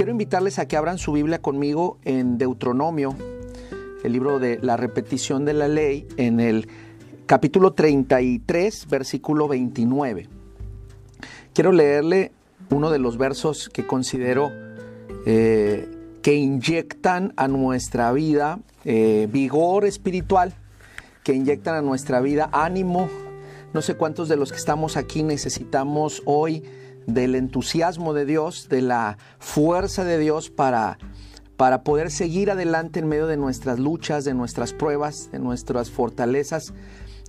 quiero invitarles a que abran su Biblia conmigo en Deuteronomio, el libro de la repetición de la ley, en el capítulo 33, versículo 29. Quiero leerle uno de los versos que considero eh, que inyectan a nuestra vida eh, vigor espiritual, que inyectan a nuestra vida ánimo. No sé cuántos de los que estamos aquí necesitamos hoy del entusiasmo de Dios, de la fuerza de Dios para, para poder seguir adelante en medio de nuestras luchas, de nuestras pruebas, de nuestras fortalezas.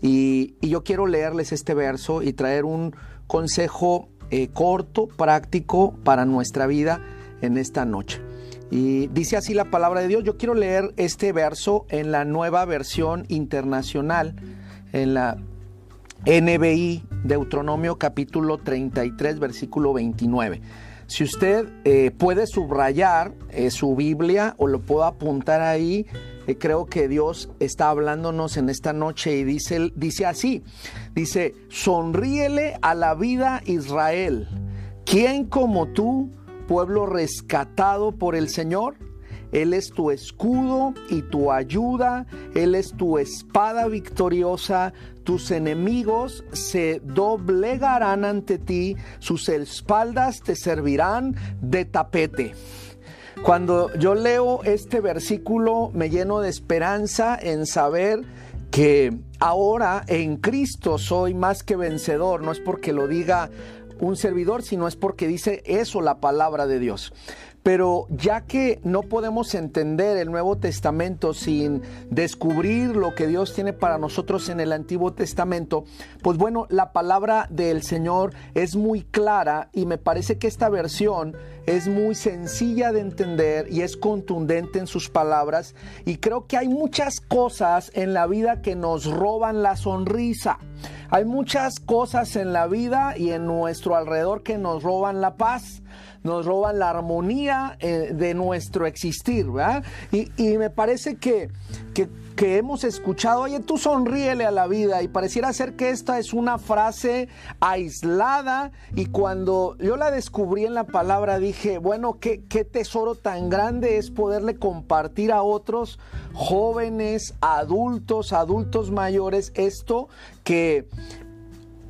Y, yo quiero leerles este verso y traer un consejo eh, corto, práctico para nuestra vida en esta noche. Y dice así la palabra de Dios. Yo quiero leer este verso en la nueva versión internacional, en la NBI, Deuteronomio capítulo 33, versículo 29. Si usted eh, puede subrayar eh, su Biblia o lo puedo apuntar ahí, eh, creo que Dios está hablándonos en esta noche y dice, dice así, dice, sonríele a la vida Israel, ¿quién como tú, pueblo rescatado por el Señor? Él es tu escudo y tu ayuda, Él es tu espada victoriosa, tus enemigos se doblegarán ante ti, sus espaldas te servirán de tapete. Cuando yo leo este versículo me lleno de esperanza en saber que ahora en Cristo soy más que vencedor, no es porque lo diga un servidor, sino es porque dice eso la palabra de Dios. Pero ya que no podemos entender el Nuevo Testamento sin descubrir lo que Dios tiene para nosotros en el Antiguo Testamento, pues bueno, la palabra del Señor es muy clara y me parece que esta versión es muy sencilla de entender y es contundente en sus palabras y creo que hay muchas cosas en la vida que nos roban la sonrisa. Hay muchas cosas en la vida y en nuestro alrededor que nos roban la paz nos roban la armonía eh, de nuestro existir, ¿verdad? Y, me parece que, que, hemos escuchado, oye, tú sonríele a la vida y pareciera ser que esta es una frase aislada y cuando yo la descubrí en la palabra dije, bueno, qué, qué tesoro tan grande es poderle compartir a otros jóvenes, adultos, adultos mayores, esto que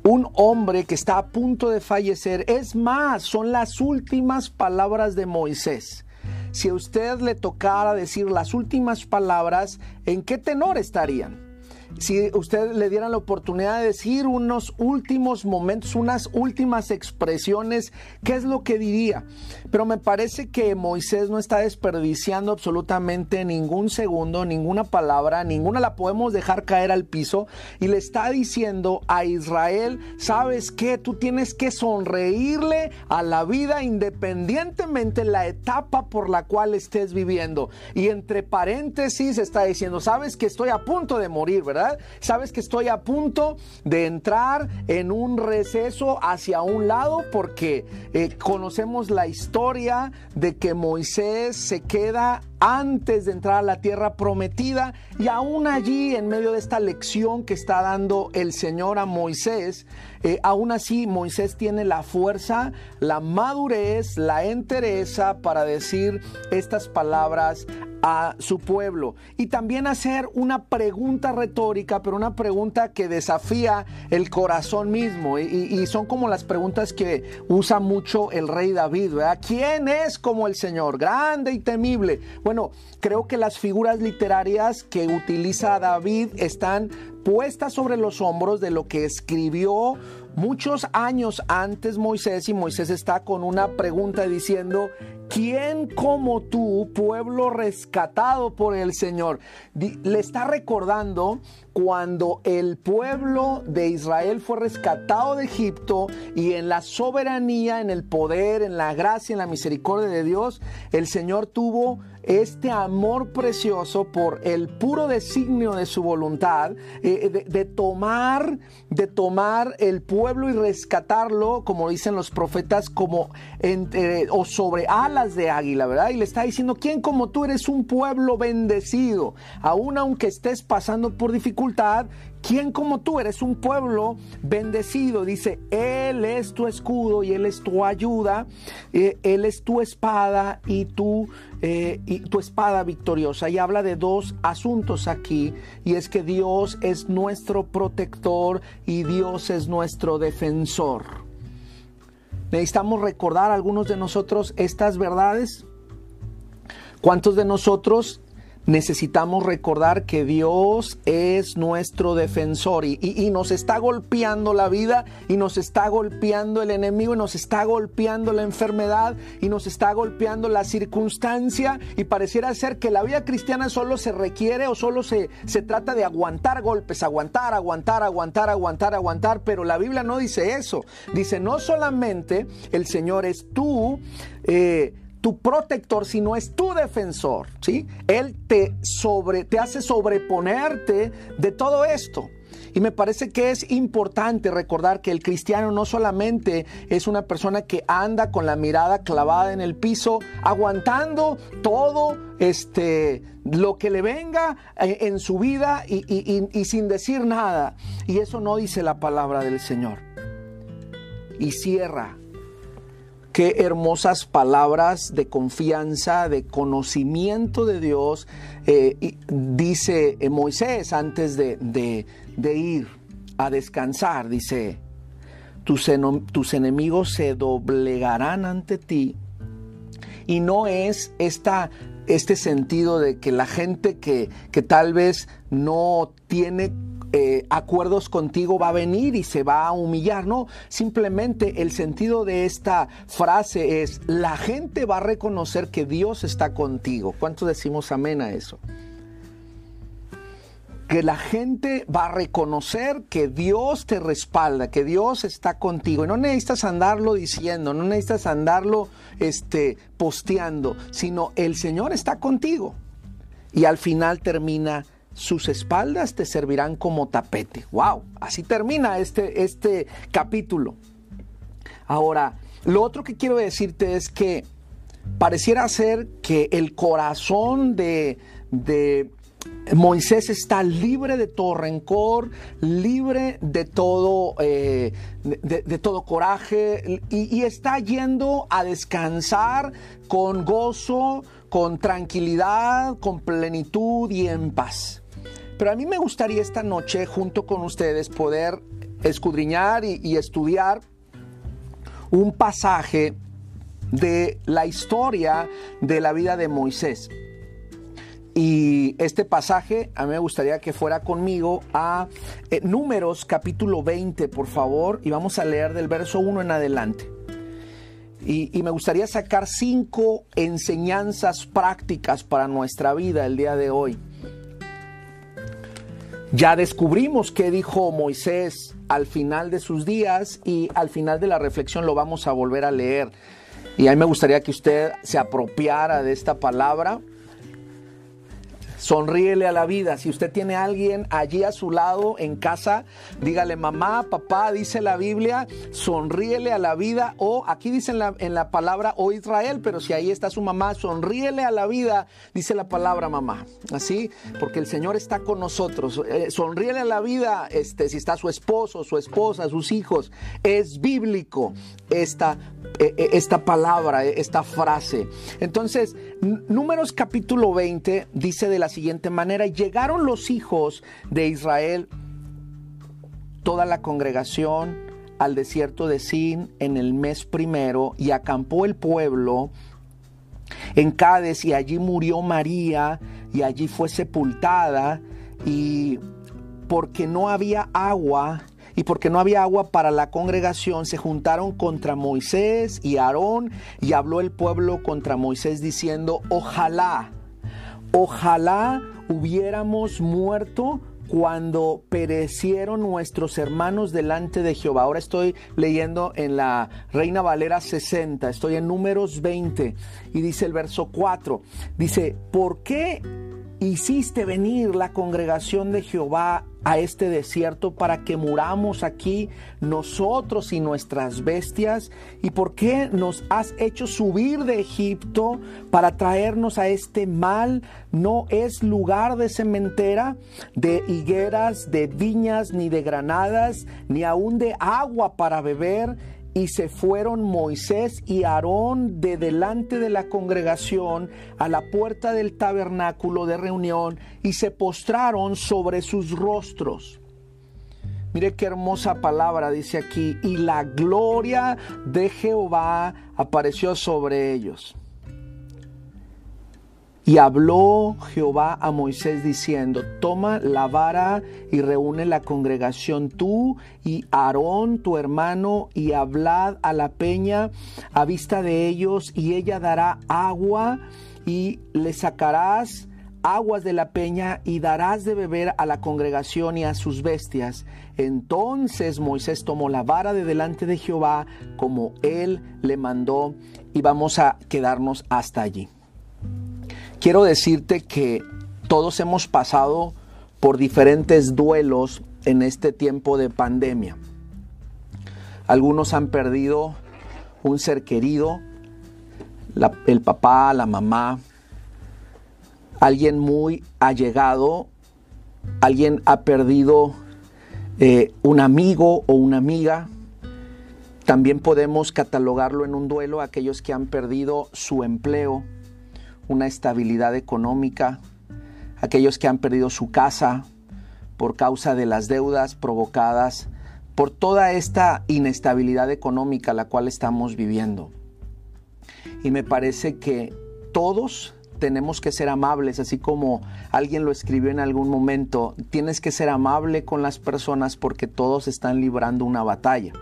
un hombre que está a punto de fallecer. Es más, son las últimas palabras de Moisés. Si a usted le tocara decir las últimas palabras, ¿en qué tenor estarían? Si usted le diera la oportunidad de decir unos últimos momentos, unas últimas expresiones, ¿qué es lo que diría? Pero me parece que Moisés no está desperdiciando absolutamente ningún segundo, ninguna palabra, ninguna la podemos dejar caer al piso y le está diciendo a Israel, ¿sabes qué? Tú tienes que sonreírle a la vida independientemente la etapa por la cual estés viviendo. Y entre paréntesis está diciendo, ¿sabes que estoy a punto de morir, verdad? Sabes que estoy a punto de entrar en un receso hacia un lado porque eh, conocemos la historia de que Moisés se queda antes de entrar a la tierra prometida y aún allí en medio de esta lección que está dando el Señor a Moisés, eh, aún así Moisés tiene la fuerza, la madurez, la entereza para decir estas palabras a su pueblo y también hacer una pregunta retórica, pero una pregunta que desafía el corazón mismo y, son como las preguntas que usa mucho el rey David, ¿verdad? ¿Quién es como el Señor? Grande y temible. Bueno, creo que las figuras literarias que utiliza David están puestas sobre los hombros de lo que escribió muchos años antes Moisés y Moisés está con una pregunta diciendo, ¿quién como tú, pueblo rescatado por el Señor? Le está recordando cuando el pueblo de Israel fue rescatado de Egipto y en la soberanía, en el poder, en la gracia, en la misericordia de Dios, el Señor tuvo este amor precioso por el puro designio de su voluntad, eh, de, tomar, de tomar el pueblo y rescatarlo, como dicen los profetas, como o sobre alas de águila, ¿verdad? Y le está diciendo, ¿quién como tú eres un pueblo bendecido? Aún aunque estés pasando por dificultad, ¿quién como tú? Eres un pueblo bendecido. Dice, Él es tu escudo y Él es tu ayuda, eh, Él es tu espada y tu, eh, y tu espada victoriosa. Y habla de dos asuntos aquí, y es que Dios es nuestro protector y Dios es nuestro defensor. Necesitamos recordar algunos de nosotros estas verdades. ¿Cuántos de nosotros necesitamos recordar que Dios es nuestro defensor y, nos está golpeando la vida y nos está golpeando el enemigo y nos está golpeando la enfermedad y nos está golpeando la circunstancia y pareciera ser que la vida cristiana solo se requiere o solo se, se trata de aguantar golpes, aguantar, aguantar, aguantar, aguantar, aguantar, pero la Biblia no dice eso. Dice, no solamente el Señor es tú, eh, tu protector, sino es tu defensor, ¿sí? Él te sobre te hace sobreponerte de todo esto. Y me parece que es importante recordar que el cristiano no solamente es una persona que anda con la mirada clavada en el piso, aguantando todo este, lo que le venga eh, en su vida y sin decir nada. Y eso no dice la palabra del Señor. Y cierra Qué hermosas palabras de confianza, de conocimiento de Dios, eh, dice eh, Moisés antes de, ir a descansar, dice, tus, enemigos se doblegarán ante ti. Y no es esta este sentido de que la gente que, que, tal vez no tiene eh, acuerdos contigo va a venir y se va a humillar. No, simplemente el sentido de esta frase es, la gente va a reconocer que Dios está contigo. ¿Cuánto decimos amén a eso? que la gente va a reconocer que Dios te respalda, que Dios está contigo. Y no necesitas andarlo diciendo, no necesitas andarlo este, posteando, sino el Señor está contigo. Y al final termina sus espaldas te servirán como tapete. ¡Wow! Así termina este, este capítulo. Ahora, lo otro que quiero decirte es que pareciera ser que el corazón de, Moisés está libre de todo rencor, libre de todo, eh, de, todo coraje y, está yendo a descansar con gozo, con tranquilidad, con plenitud y en paz. Pero a mí me gustaría esta noche, junto con ustedes, poder escudriñar y, estudiar un pasaje de la historia de la vida de Moisés. Y este pasaje a mí me gustaría que fuera conmigo a eh, Números capítulo 20, por favor, y vamos a leer del verso 1 en adelante. Y, y, me gustaría sacar cinco enseñanzas prácticas para nuestra vida el día de hoy. Ya descubrimos qué dijo Moisés al final de sus días y al final de la reflexión lo vamos a volver a leer. Y a mí me gustaría que usted se apropiara de esta palabra Sonríele a la vida. Si usted tiene a alguien allí a su lado en casa, dígale, mamá, papá, dice la Biblia, sonríele a la vida. O aquí dice en la, en la palabra, o Israel, pero si ahí está su mamá, sonríele a la vida, dice la palabra mamá. Así, porque el Señor está con nosotros. Eh, sonríele a la vida, este, si está su esposo, su esposa, sus hijos. Es bíblico esta, eh, eh, esta palabra, esta frase. Entonces, Números capítulo 20 dice de la siguiente manera, llegaron los hijos de Israel, toda la congregación, al desierto de Sin en el mes primero y acampó el pueblo en Cádiz y allí murió María y allí fue sepultada y porque no había agua y porque no había agua para la congregación, se juntaron contra Moisés y Aarón y habló el pueblo contra Moisés diciendo, ojalá, ojalá hubiéramos muerto cuando perecieron nuestros hermanos delante de Jehová. Ahora estoy leyendo en la Reina Valera 60, estoy en números 20 y dice el verso 4, dice, ¿por qué hiciste venir la congregación de Jehová a este desierto para que muramos aquí nosotros y nuestras bestias? ¿Y por qué nos has hecho subir de Egipto para traernos a este mal? No es lugar de cementera, de higueras, de viñas, ni de granadas, ni aún de agua para beber y se fueron Moisés y Aarón de delante de la congregación a la puerta del tabernáculo de reunión y se postraron sobre sus rostros. Mire qué hermosa palabra dice aquí, y la gloria de Jehová apareció sobre ellos. Y habló Jehová a Moisés diciendo, toma la vara y reúne la congregación tú y Aarón tu hermano y hablad a la peña a vista de ellos y ella dará agua y le sacarás aguas de la peña y darás de beber a la congregación y a sus bestias. Entonces Moisés tomó la vara de delante de Jehová como él le mandó y vamos a quedarnos hasta allí quiero decirte que todos hemos pasado por diferentes duelos en este tiempo de pandemia. Algunos han perdido un ser querido, el papá, la mamá, alguien muy allegado, alguien ha perdido eh, un amigo o una amiga. También podemos catalogarlo en un duelo aquellos que han perdido su empleo, una estabilidad económica, aquellos que han perdido su casa por causa de las deudas provocadas por toda esta inestabilidad económica la cual estamos viviendo. Y me parece que todos tenemos que ser amables, así como alguien lo escribió en algún momento, tienes que ser amable con las personas porque todos están librando una batalla.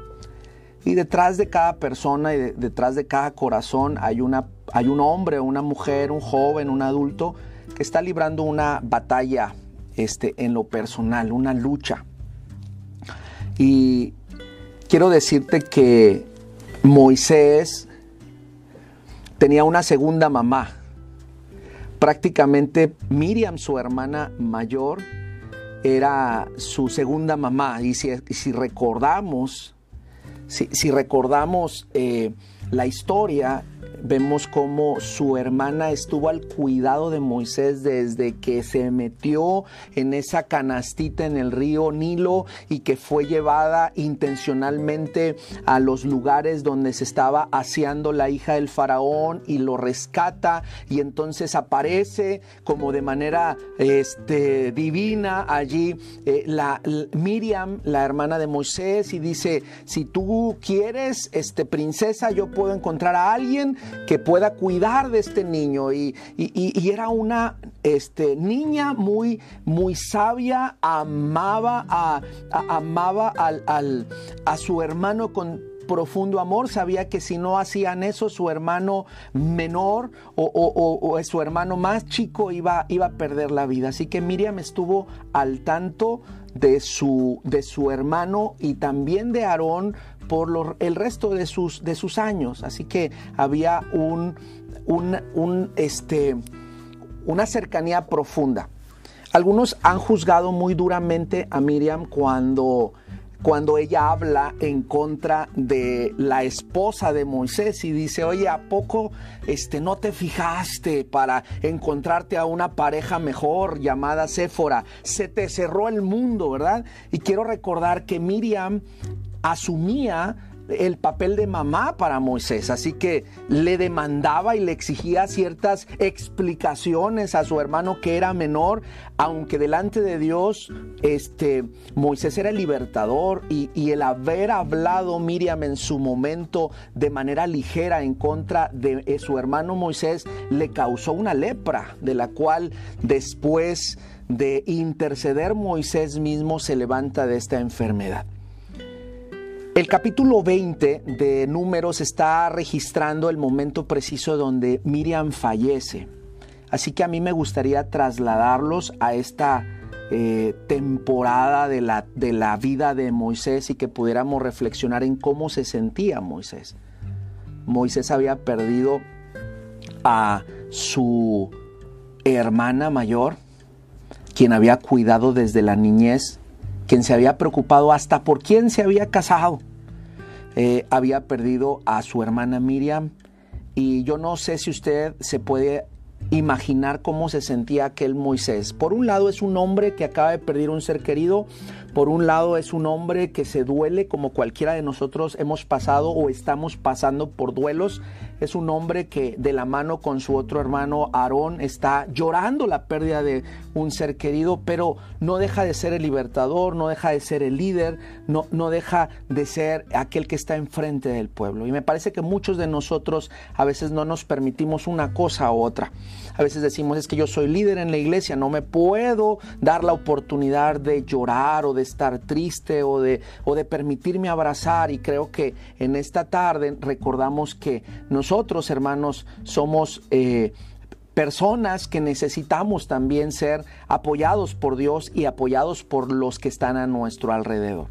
Y detrás de cada persona y detrás de cada corazón hay, una, hay un hombre, una mujer, un joven, un adulto que está librando una batalla este, en lo personal, una lucha. Y quiero decirte que Moisés tenía una segunda mamá. Prácticamente Miriam, su hermana mayor, era su segunda mamá. Y si, si recordamos, si, recordamos eh, la historia, vemos cómo su hermana estuvo al cuidado de Moisés desde que se metió en esa canastita en el río Nilo y que fue llevada intencionalmente a los lugares donde se estaba aseando la hija del faraón y lo rescata. Y entonces aparece como de manera este, divina allí eh, la, Miriam, la hermana de Moisés y dice, si tú quieres, este, princesa, yo puedo encontrar a alguien que pueda cuidar de este niño. Y, era una este, niña muy, muy sabia, amaba, a, amaba al, a su hermano con profundo amor, sabía que si no hacían eso, su hermano menor o, su hermano más chico iba, iba, a perder la vida. Así que Miriam estuvo al tanto de su, de su hermano y también de Aarón por el resto de sus, de sus años. Así que había un, un, este, una cercanía profunda. Algunos han juzgado muy duramente a Miriam cuando, cuando ella habla en contra de la esposa de Moisés y dice, oye, ¿a poco este, no te fijaste para encontrarte a una pareja mejor llamada Séfora? Se te cerró el mundo, ¿verdad? Y quiero recordar que Miriam asumía el papel de mamá para Moisés, así que le demandaba y le exigía ciertas explicaciones a su hermano que era menor, aunque delante de Dios este, Moisés era el libertador y, el haber hablado Miriam en su momento de manera ligera en contra de su hermano Moisés le causó una lepra, de la cual después de interceder Moisés mismo se levanta de esta enfermedad. El capítulo 20 de Números está registrando el momento preciso donde Miriam fallece. Así que a mí me gustaría trasladarlos a esta eh, temporada de la, de la vida de Moisés y que pudiéramos reflexionar en cómo se sentía Moisés. Moisés había perdido a su hermana mayor, quien había cuidado desde la niñez, quien se había preocupado hasta por quién se había casado. Eh, había perdido a su hermana Miriam y yo no sé si usted se puede imaginar cómo se sentía aquel Moisés. Por un lado es un hombre que acaba de perder un ser querido, por un lado es un hombre que se duele como cualquiera de nosotros hemos pasado o estamos pasando por duelos. Es un hombre que de la mano con su otro hermano Aarón está llorando la pérdida de un ser querido, pero no deja de ser el libertador, no deja de ser el líder, no, no deja de ser aquel que está enfrente del pueblo. Y me parece que muchos de nosotros a veces no nos permitimos una cosa u otra. A veces decimos es que yo soy líder en la iglesia, no me puedo dar la oportunidad de llorar o de estar triste o de, o de permitirme abrazar. Y creo que en esta tarde recordamos que nosotros, hermanos, somos... Eh, personas que necesitamos también ser apoyados por Dios y apoyados por los que están a nuestro alrededor.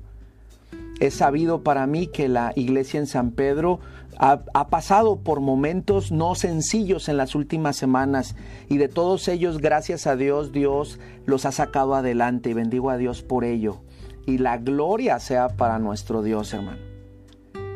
Es sabido para mí que la iglesia en San Pedro ha, ha, pasado por momentos no sencillos en las últimas semanas y de todos ellos, gracias a Dios, Dios los ha sacado adelante y bendigo a Dios por ello. Y la gloria sea para nuestro Dios, hermano.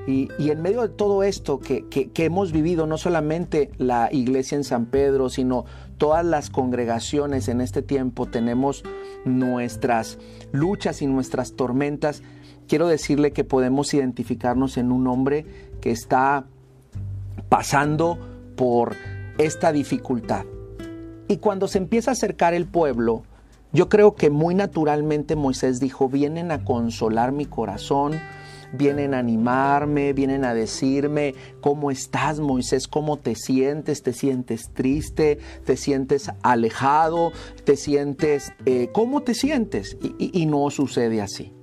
Y, en medio de todo esto que, hemos vivido, no solamente la iglesia en San Pedro, sino todas las congregaciones en este tiempo, tenemos nuestras luchas y nuestras tormentas. Quiero decirle que podemos identificarnos en un hombre que está pasando por esta dificultad. Y cuando se empieza a acercar el pueblo, yo creo que muy naturalmente Moisés dijo, vienen a consolar mi corazón, vienen a animarme, vienen a decirme, ¿cómo estás Moisés? ¿Cómo te sientes? ¿Te sientes triste? ¿Te sientes alejado? ¿Te sientes... Eh, ¿Cómo te sientes? y no sucede así.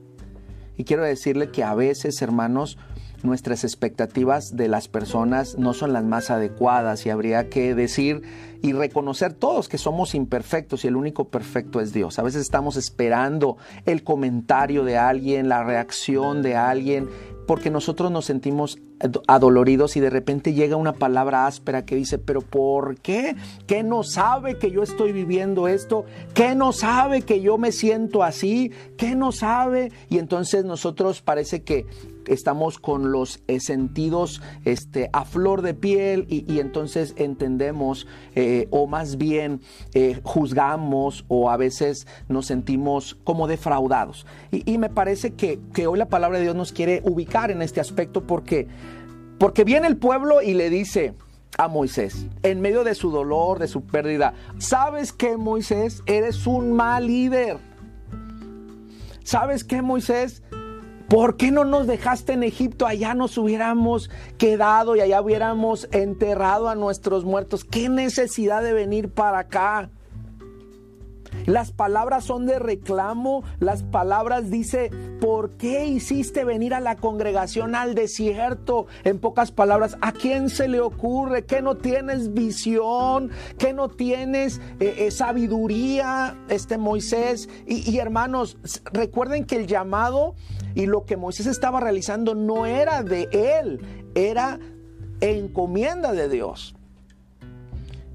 Y quiero decirle que a veces, hermanos, nuestras expectativas de las personas no son las más adecuadas y habría que decir y reconocer todos que somos imperfectos y el único perfecto es Dios. A veces estamos esperando el comentario de alguien, la reacción de alguien, porque nosotros nos sentimos adoloridos y de repente llega una palabra áspera que dice, pero ¿por qué? ¿Qué no sabe que yo estoy viviendo esto? ¿Qué no sabe que yo me siento así? ¿Qué no sabe? Y entonces nosotros parece que estamos con los eh, sentidos este, a flor de piel y, entonces entendemos eh, o más bien eh, juzgamos o a veces nos sentimos como defraudados. Y, me parece que, que, hoy la palabra de Dios nos quiere ubicar en este aspecto porque, porque viene el pueblo y le dice, a Moisés en medio de su dolor, de su pérdida. ¿Sabes que Moisés? Eres un mal líder. ¿Sabes qué, Moisés? ¿Por qué no nos dejaste en Egipto? Allá nos hubiéramos quedado y allá hubiéramos enterrado a nuestros muertos. ¿Qué necesidad de venir para acá? Las palabras son de reclamo, las palabras dice, ¿por qué hiciste venir a la congregación al desierto? En pocas palabras, ¿a quién se le ocurre? ¿Que no tienes visión? ¿Que no tienes eh, eh, sabiduría, este Moisés? Y, y hermanos, recuerden que el llamado y lo que Moisés estaba realizando no era de él, era encomienda de Dios.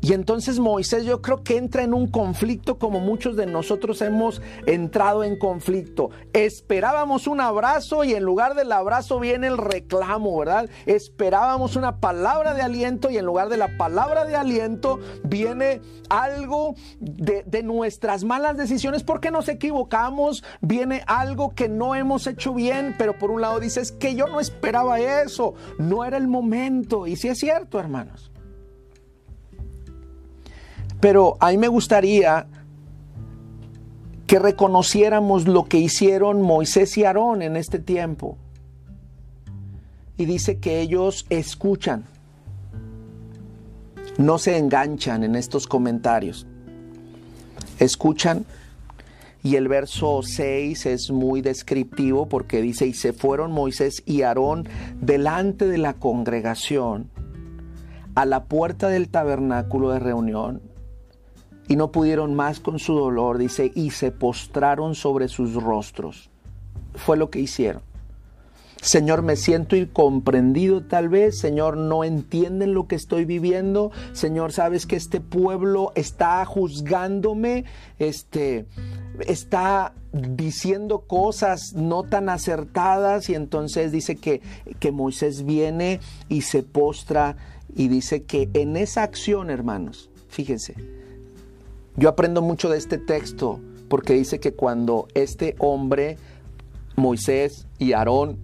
Y entonces Moisés yo creo que entra en un conflicto como muchos de nosotros hemos entrado en conflicto. Esperábamos un abrazo y en lugar del abrazo viene el reclamo, ¿verdad? Esperábamos una palabra de aliento y en lugar de la palabra de aliento viene algo de, nuestras malas decisiones porque nos equivocamos, viene algo que no hemos hecho bien, pero por un lado dices que yo no esperaba eso, no era el momento. Y si es cierto, hermanos. Pero a mí me gustaría que reconociéramos lo que hicieron Moisés y Aarón en este tiempo. Y dice que ellos escuchan, no se enganchan en estos comentarios. Escuchan y el verso 6 es muy descriptivo porque dice, y se fueron Moisés y Aarón delante de la congregación a la puerta del tabernáculo de reunión y no pudieron más con su dolor, dice, y se postraron sobre sus rostros. Fue lo que hicieron. Señor, me siento incomprendido tal vez. Señor, no entienden lo que estoy viviendo. Señor, sabes que este pueblo está juzgándome, este, está diciendo cosas no tan acertadas y entonces dice que, que Moisés viene y se postra y dice que en esa acción, hermanos, fíjense, yo aprendo mucho de este texto porque dice que cuando este hombre, Moisés y Aarón,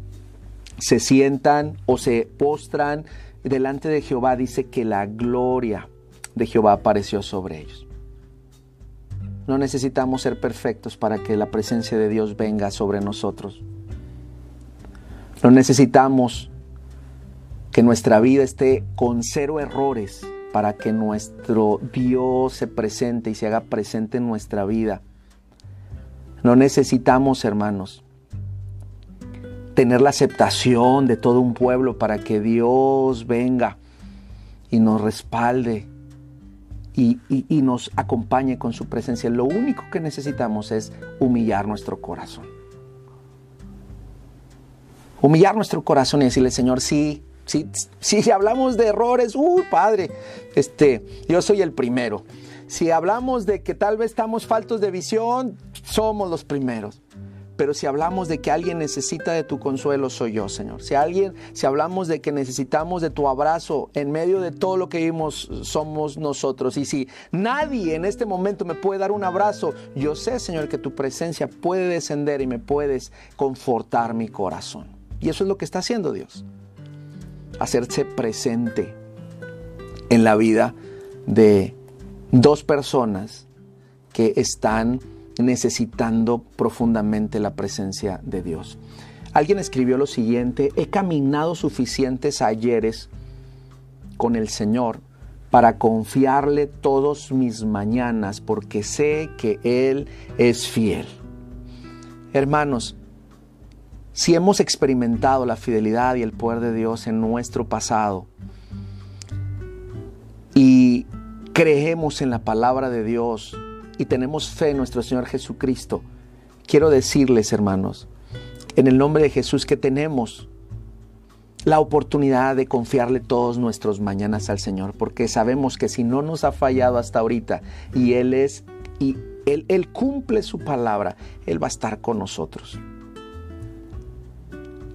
se sientan o se postran delante de Jehová, dice que la gloria de Jehová apareció sobre ellos. No necesitamos ser perfectos para que la presencia de Dios venga sobre nosotros. No necesitamos que nuestra vida esté con cero errores para que nuestro Dios se presente y se haga presente en nuestra vida. No necesitamos, hermanos, tener la aceptación de todo un pueblo para que Dios venga y nos respalde y, nos acompañe con su presencia. Lo único que necesitamos es humillar nuestro corazón. Humillar nuestro corazón y decirle, Señor, sí, sí, si hablamos de errores, uy, Padre, este, yo soy el primero. Si hablamos de que tal vez estamos faltos de visión, somos los primeros. Pero si hablamos de que alguien necesita de tu consuelo, soy yo, Señor. Si alguien, si hablamos de que necesitamos de tu abrazo en medio de todo lo que vimos, somos nosotros. Y si nadie en este momento me puede dar un abrazo, yo sé, Señor, que tu presencia puede descender y me puedes confortar mi corazón. Y eso es lo que está haciendo Dios. Hacerse presente en la vida de dos personas que están necesitando profundamente la presencia de Dios. Alguien escribió lo siguiente, he caminado suficientes ayeres con el Señor para confiarle todos mis mañanas porque sé que Él es fiel. Hermanos, si hemos experimentado la fidelidad y el poder de Dios en nuestro pasado y creemos en la palabra de Dios y tenemos fe en nuestro Señor Jesucristo, quiero decirles, hermanos, en el nombre de Jesús que tenemos la oportunidad de confiarle todos nuestros mañanas al Señor, porque sabemos que si no nos ha fallado hasta ahorita y Él es y Él, él cumple su palabra, Él va a estar con nosotros.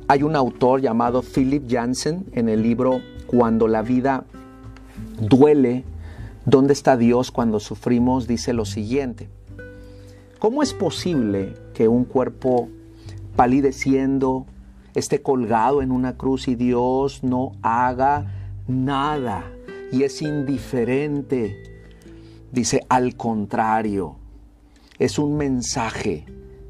Hay un autor llamado Philip Jansen en el libro Cuando la vida duele, ¿Dónde está Dios cuando sufrimos? Dice lo siguiente. ¿Cómo es posible que un cuerpo palideciendo esté colgado en una cruz y Dios no haga nada y es indiferente? Dice, al contrario, es un mensaje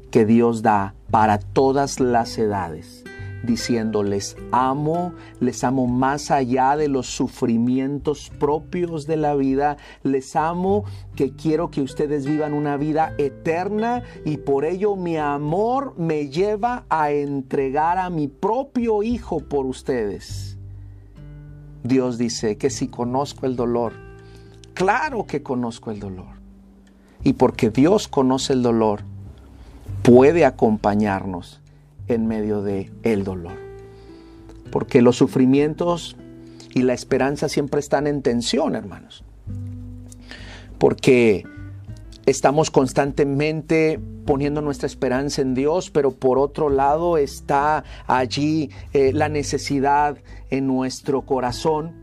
que Dios da para todas las edades diciéndoles amo, les amo más allá de los sufrimientos propios de la vida, les amo que quiero que ustedes vivan una vida eterna y por ello mi amor me lleva a entregar a mi propio Hijo por ustedes. Dios dice que si conozco el dolor, claro que conozco el dolor. Y porque Dios conoce el dolor, puede acompañarnos en medio de el dolor. Porque los sufrimientos y la esperanza siempre están en tensión, hermanos. Porque estamos constantemente poniendo nuestra esperanza en Dios, pero por otro lado está allí eh, la necesidad en nuestro corazón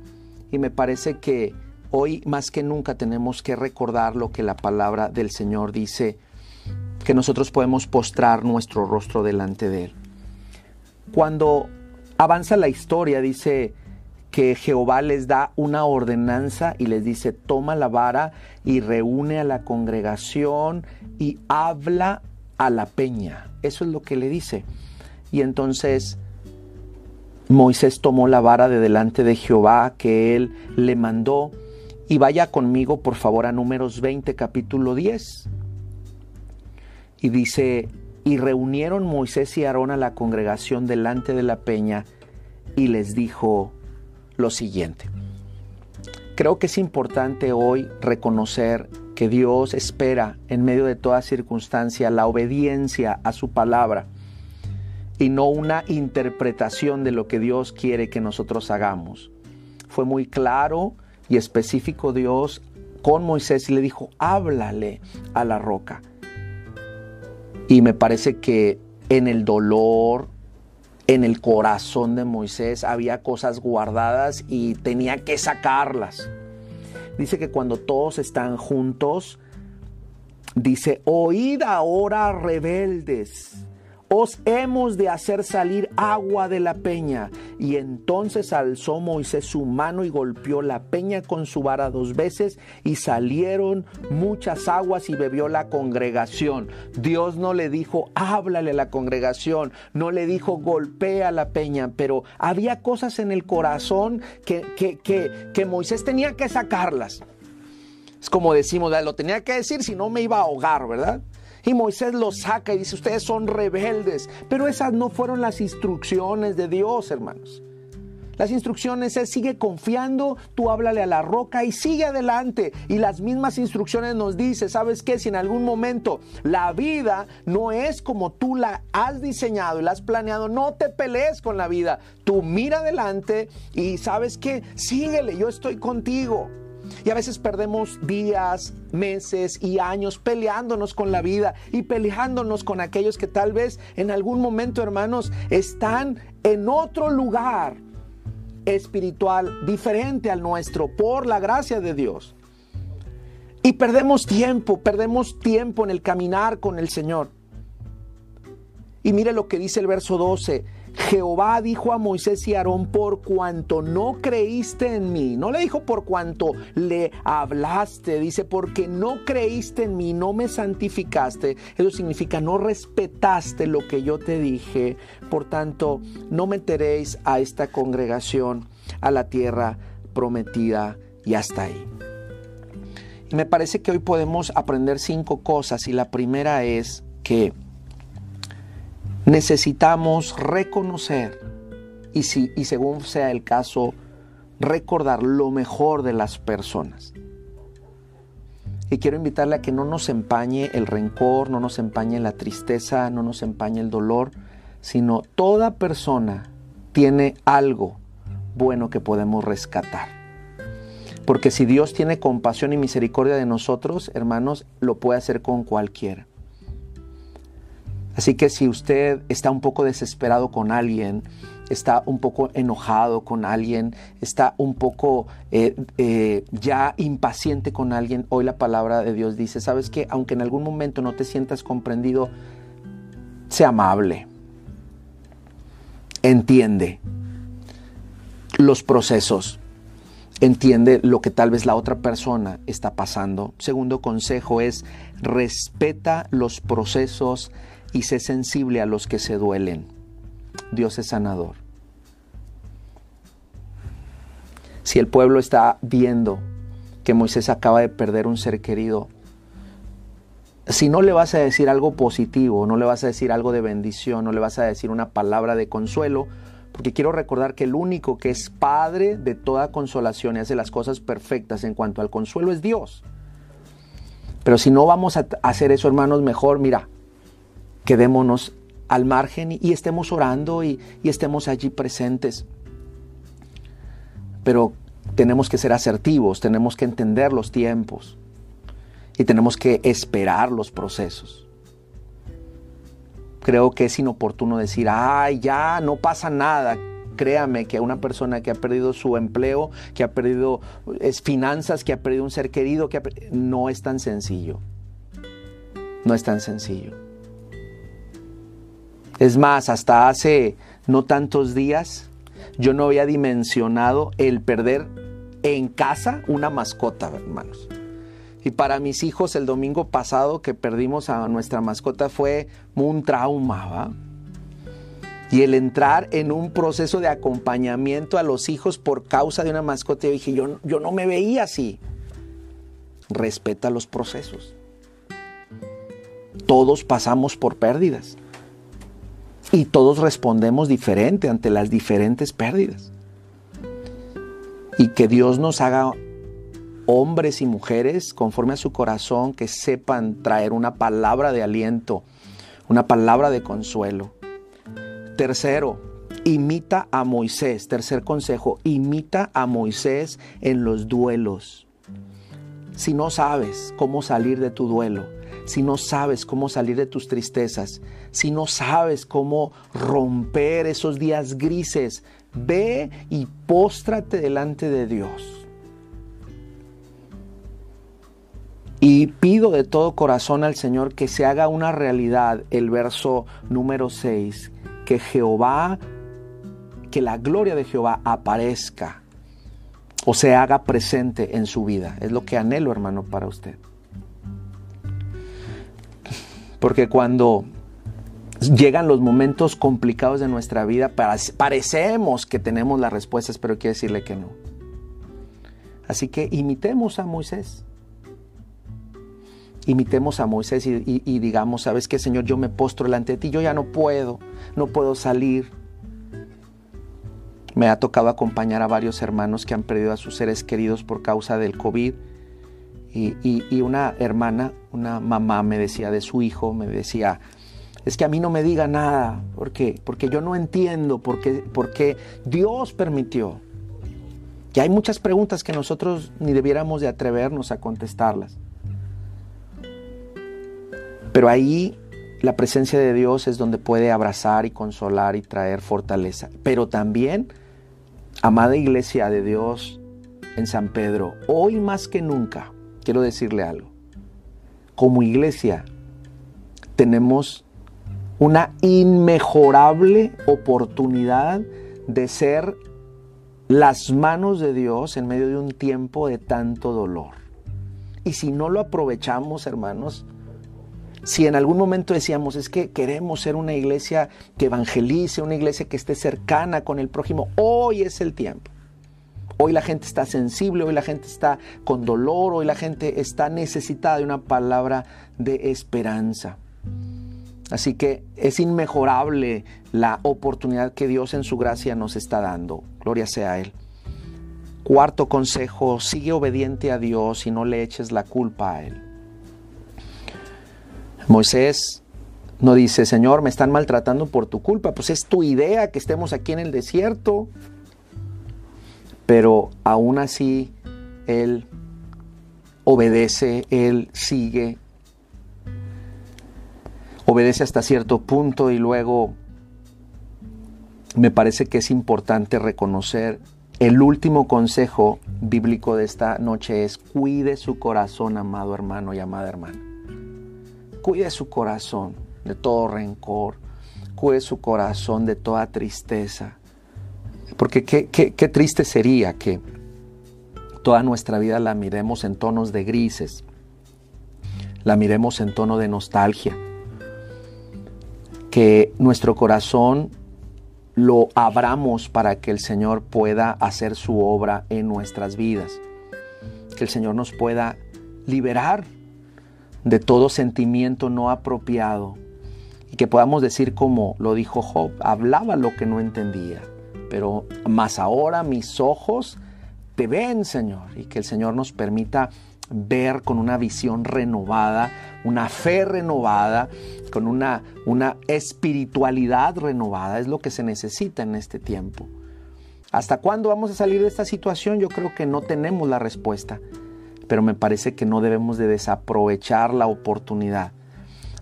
y me parece que hoy más que nunca tenemos que recordar lo que la palabra del Señor dice que nosotros podemos postrar nuestro rostro delante de Él. Cuando avanza la historia, dice que Jehová les da una ordenanza y les dice, toma la vara y reúne a la congregación y habla a la peña. Eso es lo que le dice. Y entonces Moisés tomó la vara de delante de Jehová que él le mandó y vaya conmigo por favor a números 20 capítulo 10. Y dice, y reunieron Moisés y Aarón a la congregación delante de la peña y les dijo lo siguiente. Creo que es importante hoy reconocer que Dios espera en medio de toda circunstancia la obediencia a su palabra. y no una interpretación de lo que Dios quiere que nosotros hagamos. Fue muy claro y específico Dios con Moisés y le dijo, háblale a la roca. Y me parece que en el dolor, en el corazón de Moisés había cosas guardadas y tenía que sacarlas. Dice que cuando todos están juntos, dice, oíd ahora rebeldes os hemos de hacer salir agua de la peña. Y entonces alzó Moisés su mano y golpeó la peña con su vara dos veces y salieron muchas aguas y bebió la congregación. Dios no le dijo, háblale a la congregación, no le dijo, golpea la peña, pero había cosas en el corazón que, que, que, que Moisés tenía que sacarlas. Es como decimos, lo tenía que decir si no me iba a ahogar, ¿verdad? Y Moisés los saca y dice, ustedes son rebeldes. Pero esas no fueron las instrucciones de Dios, hermanos. Las instrucciones es sigue confiando, tú háblale a la roca y sigue adelante. Y las mismas instrucciones nos dice, ¿sabes qué? Si en algún momento la vida no es como tú la has diseñado y la has planeado, no te pelees con la vida. Tú mira adelante y sabes qué? Síguele, yo estoy contigo. Y a veces perdemos días, meses y años peleándonos con la vida y peleándonos con aquellos que tal vez en algún momento, hermanos, están en otro lugar espiritual diferente al nuestro por la gracia de Dios. Y perdemos tiempo, perdemos tiempo en el caminar con el Señor. Y mire lo que dice el verso 12. Jehová dijo a Moisés y Aarón, por cuanto no creíste en mí, no le dijo por cuanto le hablaste, dice, porque no creíste en mí, no me santificaste, eso significa no respetaste lo que yo te dije, por tanto, no meteréis a esta congregación a la tierra prometida y hasta ahí. Y me parece que hoy podemos aprender cinco cosas y la primera es que necesitamos reconocer y, si, y según sea el caso, recordar lo mejor de las personas. Y quiero invitarle a que no nos empañe el rencor, no nos empañe la tristeza, no nos empañe el dolor, sino toda persona tiene algo bueno que podemos rescatar. Porque si Dios tiene compasión y misericordia de nosotros, hermanos, lo puede hacer con cualquiera. Así que si usted está un poco desesperado con alguien, está un poco enojado con alguien, está un poco eh, eh, ya impaciente con alguien, hoy la palabra de Dios dice, sabes que aunque en algún momento no te sientas comprendido, sea amable, entiende los procesos, entiende lo que tal vez la otra persona está pasando. Segundo consejo es respeta los procesos y sé sensible a los que se duelen. Dios es sanador. Si el pueblo está viendo que Moisés acaba de perder un ser querido, si no le vas a decir algo positivo, no le vas a decir algo de bendición, no le vas a decir una palabra de consuelo, porque quiero recordar que el único que es padre de toda consolación y hace las cosas perfectas en cuanto al consuelo es Dios. Pero si no vamos a hacer eso, hermanos, mejor, mira, quedémonos al margen y, estemos orando y, estemos allí presentes. Pero tenemos que ser asertivos, tenemos que entender los tiempos y tenemos que esperar los procesos. Creo que es inoportuno decir, ay, ya, no pasa nada. Créame que una persona que ha perdido su empleo, que ha perdido es, finanzas, que ha perdido un ser querido, que no es tan sencillo. No es tan sencillo. Es más, hasta hace no tantos días yo no había dimensionado el perder en casa una mascota, hermanos. Y para mis hijos el domingo pasado que perdimos a nuestra mascota fue un trauma, ¿va? Y el entrar en un proceso de acompañamiento a los hijos por causa de una mascota, yo dije, yo, yo no me veía así. Respeta los procesos. Todos pasamos por pérdidas. Y todos respondemos diferente ante las diferentes pérdidas. Y que Dios nos haga hombres y mujeres conforme a su corazón que sepan traer una palabra de aliento, una palabra de consuelo. Tercero, imita a Moisés. Tercer consejo, imita a Moisés en los duelos. Si no sabes cómo salir de tu duelo, si no sabes cómo salir de tus tristezas, si no sabes cómo romper esos días grises, ve y póstrate delante de Dios. Y pido de todo corazón al Señor que se haga una realidad el verso número 6, que Jehová, que la gloria de Jehová aparezca o se haga presente en su vida. Es lo que anhelo, hermano, para usted. Porque cuando llegan los momentos complicados de nuestra vida, parecemos que tenemos las respuestas, pero quiero decirle que no. Así que imitemos a Moisés. Imitemos a Moisés y, y digamos, ¿sabes qué, Señor? Yo me postro delante de ti, yo ya no puedo, no puedo salir me ha tocado acompañar a varios hermanos que han perdido a sus seres queridos por causa del COVID. Y, una hermana, una mamá me decía de su hijo, me decía, es que a mí no me diga nada, ¿por qué? Porque yo no entiendo por qué, por qué Dios permitió. Y hay muchas preguntas que nosotros ni debiéramos de atrevernos a contestarlas. Pero ahí la presencia de Dios es donde puede abrazar y consolar y traer fortaleza. Pero también Amada iglesia de Dios en San Pedro, hoy más que nunca, quiero decirle algo. Como iglesia tenemos una inmejorable oportunidad de ser las manos de Dios en medio de un tiempo de tanto dolor. Y si no lo aprovechamos, hermanos, si en algún momento decíamos, es que queremos ser una iglesia que evangelice, una iglesia que esté cercana con el prójimo, hoy es el tiempo. Hoy la gente está sensible, hoy la gente está con dolor, hoy la gente está necesitada de una palabra de esperanza. Así que es inmejorable la oportunidad que Dios en su gracia nos está dando. Gloria sea a Él. Cuarto consejo, sigue obediente a Dios y no le eches la culpa a Él. Moisés no dice, Señor, me están maltratando por tu culpa, pues es tu idea que estemos aquí en el desierto. Pero aún así, Él obedece, Él sigue, obedece hasta cierto punto y luego me parece que es importante reconocer el último consejo bíblico de esta noche es cuide su corazón, amado hermano y amada hermana. Cuide su corazón de todo rencor, cuide su corazón de toda tristeza. Porque qué, qué triste sería que toda nuestra vida la miremos en tonos de grises, la miremos en tono de nostalgia, que nuestro corazón lo abramos para que el Señor pueda hacer su obra en nuestras vidas, que el Señor nos pueda liberar de todo sentimiento no apropiado. Y que podamos decir como lo dijo Job, hablaba lo que no entendía, pero más ahora mis ojos te ven, Señor, y que el Señor nos permita ver con una visión renovada, una fe renovada, con una, una espiritualidad renovada, es lo que se necesita en este tiempo. ¿Hasta cuándo vamos a salir de esta situación? Yo creo que no tenemos la respuesta pero me parece que no debemos de desaprovechar la oportunidad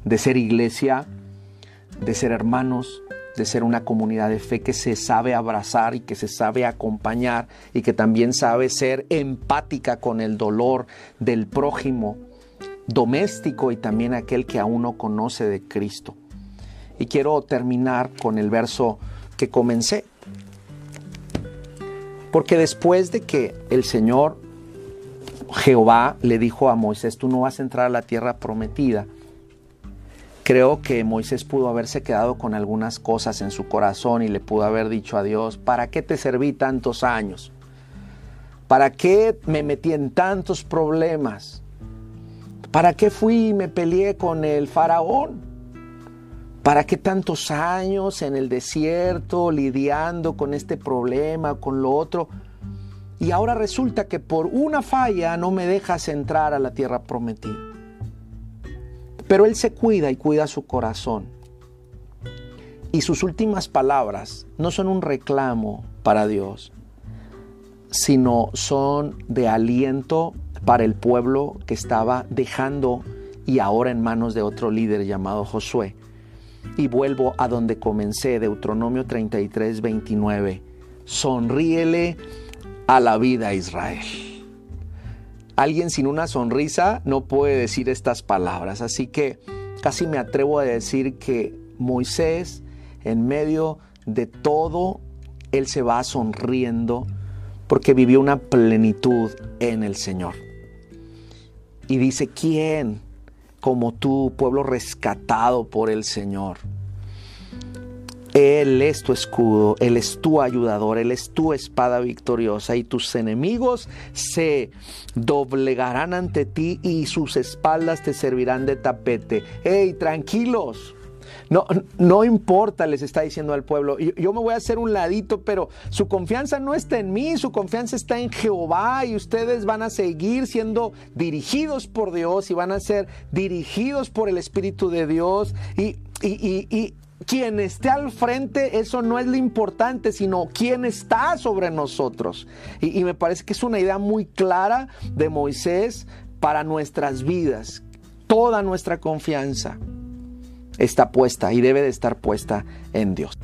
de ser iglesia, de ser hermanos, de ser una comunidad de fe que se sabe abrazar y que se sabe acompañar y que también sabe ser empática con el dolor del prójimo doméstico y también aquel que aún no conoce de Cristo. Y quiero terminar con el verso que comencé. Porque después de que el Señor Jehová le dijo a Moisés, tú no vas a entrar a la tierra prometida. Creo que Moisés pudo haberse quedado con algunas cosas en su corazón y le pudo haber dicho a Dios, ¿para qué te serví tantos años? ¿Para qué me metí en tantos problemas? ¿Para qué fui y me peleé con el faraón? ¿Para qué tantos años en el desierto lidiando con este problema, con lo otro? y ahora resulta que por una falla no me dejas entrar a la tierra prometida. Pero Él se cuida y cuida su corazón. Y sus últimas palabras no son un reclamo para Dios, sino son de aliento para el pueblo que estaba dejando y ahora en manos de otro líder llamado Josué. Y vuelvo a donde comencé, Deuteronomio 33, 29. Sonríele a la vida, Israel. Alguien sin una sonrisa no puede decir estas palabras, así que casi me atrevo a decir que Moisés, en medio de todo, él se va sonriendo porque vivió una plenitud en el Señor. Y dice, ¿quién como tú, pueblo rescatado por el Señor? Él es tu escudo, Él es tu ayudador, Él es tu espada victoriosa y tus enemigos se doblegarán ante ti y sus espaldas te servirán de tapete. ¡Ey, tranquilos! No, no importa, les está diciendo al pueblo, yo, yo, me voy a hacer un ladito, pero su confianza no está en mí, su confianza está en Jehová y ustedes van a seguir siendo dirigidos por Dios y van a ser dirigidos por el Espíritu de Dios y, y, y quien esté al frente, eso no es lo importante, sino quién está sobre nosotros. Y, y, me parece que es una idea muy clara de Moisés para nuestras vidas. Toda nuestra confianza está puesta y debe de estar puesta en Dios.